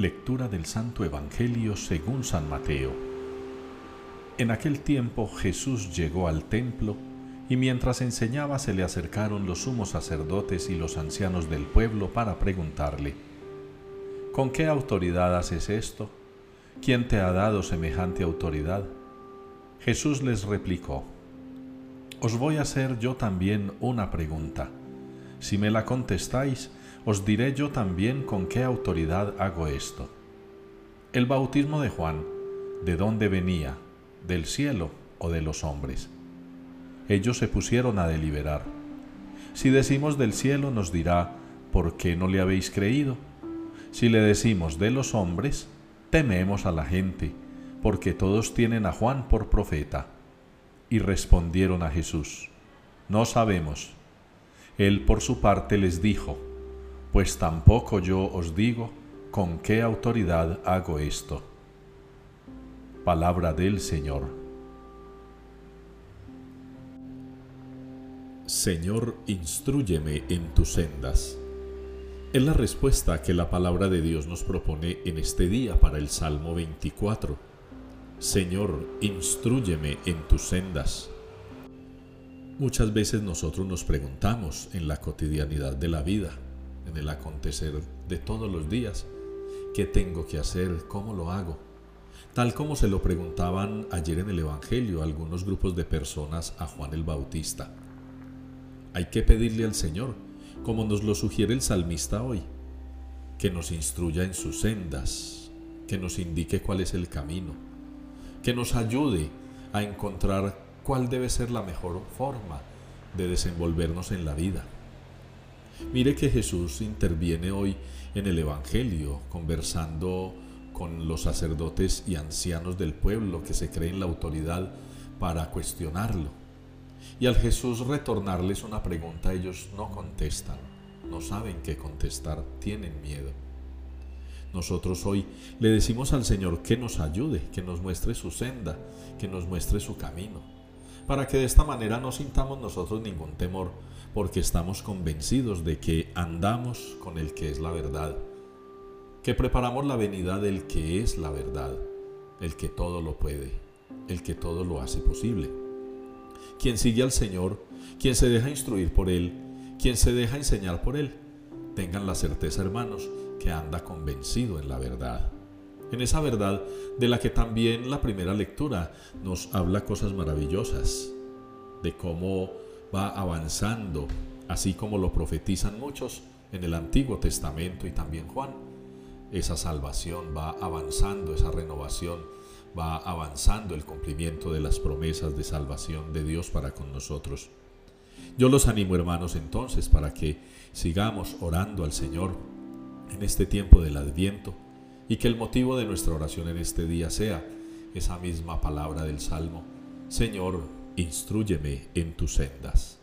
Lectura del Santo Evangelio según San Mateo. En aquel tiempo Jesús llegó al templo y mientras enseñaba se le acercaron los sumos sacerdotes y los ancianos del pueblo para preguntarle, ¿con qué autoridad haces esto? ¿Quién te ha dado semejante autoridad? Jesús les replicó, Os voy a hacer yo también una pregunta. Si me la contestáis, os diré yo también con qué autoridad hago esto. El bautismo de Juan, ¿de dónde venía? ¿Del cielo o de los hombres? Ellos se pusieron a deliberar. Si decimos del cielo nos dirá, ¿por qué no le habéis creído? Si le decimos de los hombres, tememos a la gente, porque todos tienen a Juan por profeta. Y respondieron a Jesús, no sabemos. Él por su parte les dijo, pues tampoco yo os digo con qué autoridad hago esto. Palabra del Señor. Señor, instruyeme en tus sendas. Es la respuesta que la palabra de Dios nos propone en este día para el Salmo 24. Señor, instruyeme en tus sendas. Muchas veces nosotros nos preguntamos en la cotidianidad de la vida, en el acontecer de todos los días. ¿Qué tengo que hacer? ¿Cómo lo hago? Tal como se lo preguntaban ayer en el Evangelio algunos grupos de personas a Juan el Bautista. Hay que pedirle al Señor, como nos lo sugiere el salmista hoy, que nos instruya en sus sendas, que nos indique cuál es el camino, que nos ayude a encontrar cuál debe ser la mejor forma de desenvolvernos en la vida. Mire que Jesús interviene hoy en el Evangelio conversando con los sacerdotes y ancianos del pueblo que se creen la autoridad para cuestionarlo. Y al Jesús retornarles una pregunta ellos no contestan, no saben qué contestar, tienen miedo. Nosotros hoy le decimos al Señor que nos ayude, que nos muestre su senda, que nos muestre su camino, para que de esta manera no sintamos nosotros ningún temor, porque estamos convencidos de que andamos con el que es la verdad, que preparamos la venida del que es la verdad, el que todo lo puede, el que todo lo hace posible. Quien sigue al Señor, quien se deja instruir por Él, quien se deja enseñar por Él, tengan la certeza, hermanos, que anda convencido en la verdad. En esa verdad de la que también la primera lectura nos habla cosas maravillosas, de cómo va avanzando, así como lo profetizan muchos en el Antiguo Testamento y también Juan. Esa salvación va avanzando, esa renovación va avanzando el cumplimiento de las promesas de salvación de Dios para con nosotros. Yo los animo hermanos entonces para que sigamos orando al Señor en este tiempo del adviento y que el motivo de nuestra oración en este día sea esa misma palabra del Salmo. Señor, instruyeme en tus sendas.